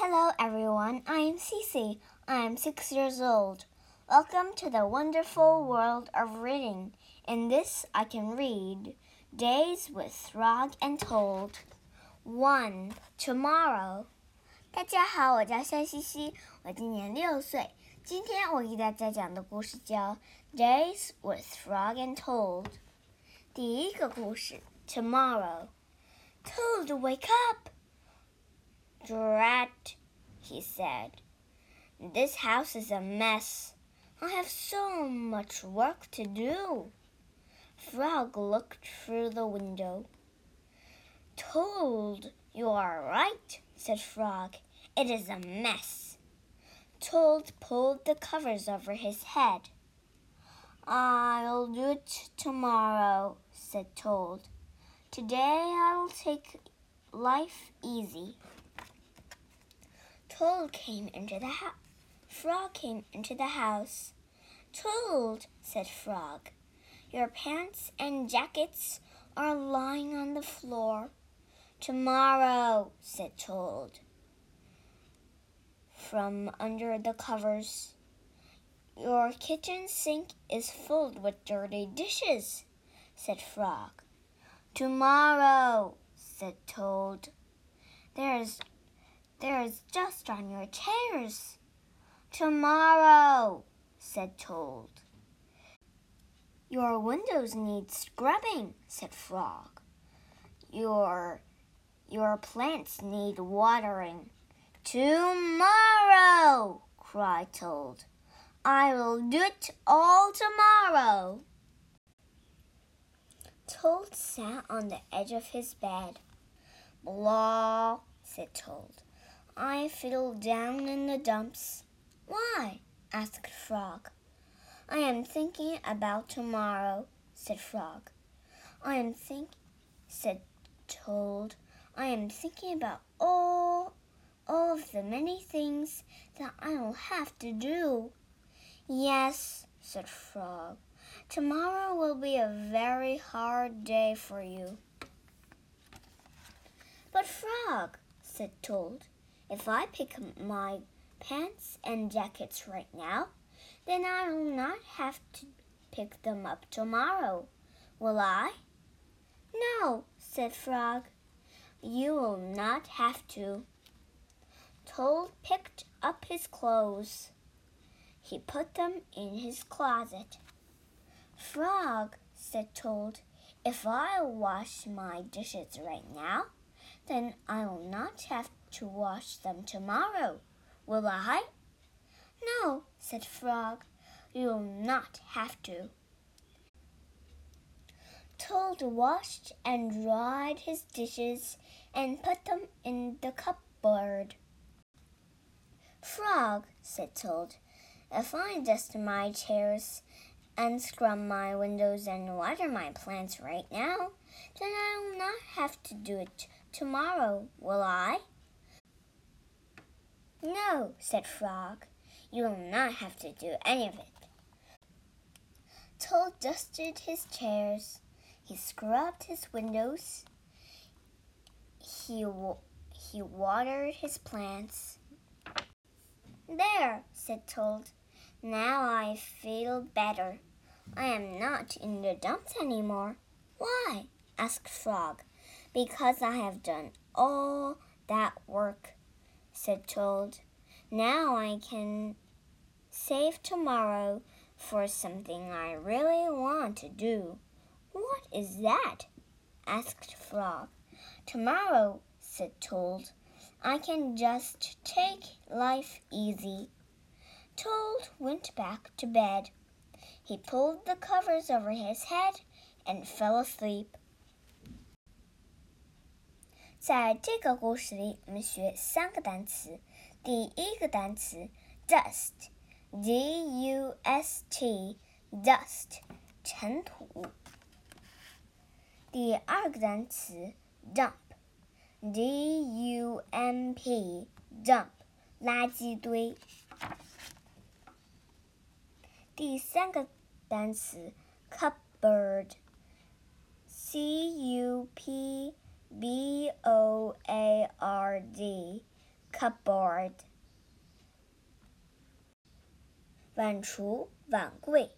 Hello, everyone. I'm Cece. I'm six years old. Welcome to the wonderful world of reading. In this, I can read Days with Frog and Toad. 1. Tomorrow. 大家好，我叫夏西西，我今年六岁。今天我给大家讲的故事叫《Days with Frog and Toad》。第一个故事，Tomorrow。Toad, wake up! Drat, he said. This house is a mess. I have so much work to do. Frog looked through the window. Toad you are right, said Frog. It is a mess. Toad pulled the covers over his head. I'll do it tomorrow, said Toad. Today I'll take life easy. Toad came into the house. Frog came into the house. Toad, said Frog, your pants and jackets are lying on the floor. Tomorrow, said Toad, from under the covers. Your kitchen sink is filled with dirty dishes, said Frog. Tomorrow, said Toad. There's there is dust on your chairs. Tomorrow, said Toad. Your windows need scrubbing, said Frog. Your your plants need watering. Tomorrow, cried Toad. I will do it all tomorrow. Toad sat on the edge of his bed. Blah, said Toad. I feel down in the dumps. Why? asked Frog. I am thinking about tomorrow, said Frog. I am think said Toad. I am thinking about all all of the many things that I will have to do. Yes, said Frog. Tomorrow will be a very hard day for you. But Frog, said Toad, if I pick my pants and jackets right now, then I will not have to pick them up tomorrow, will I? No, said Frog. You will not have to. Toad picked up his clothes. He put them in his closet. Frog, said Toad, if I wash my dishes right now, then I will not have to wash them tomorrow, will I? No, said Frog, you will not have to. Toad washed and dried his dishes and put them in the cupboard. Frog, said Toad, if I dust my chairs and scrub my windows and water my plants right now, then I will not have to do it tomorrow, will I? No, said Frog. You will not have to do any of it. Toad dusted his chairs. He scrubbed his windows. He, he watered his plants. There, said Toad. Now I feel better. I am not in the dumps anymore. Why? asked Frog. Because I have done all that work said Toad. Now I can save tomorrow for something I really want to do. What is that? asked Frog. Tomorrow, said Toad, I can just take life easy. Toad went back to bed. He pulled the covers over his head and fell asleep. 在这个故事里，我们学三个单词。 第一个单词 dust，d u s t，dust，尘土。第二个单词 dump，d u m p，dump，垃圾堆。第三个单词 cupboard，c u p。B O A R D Cupboard. 碗橱、碗柜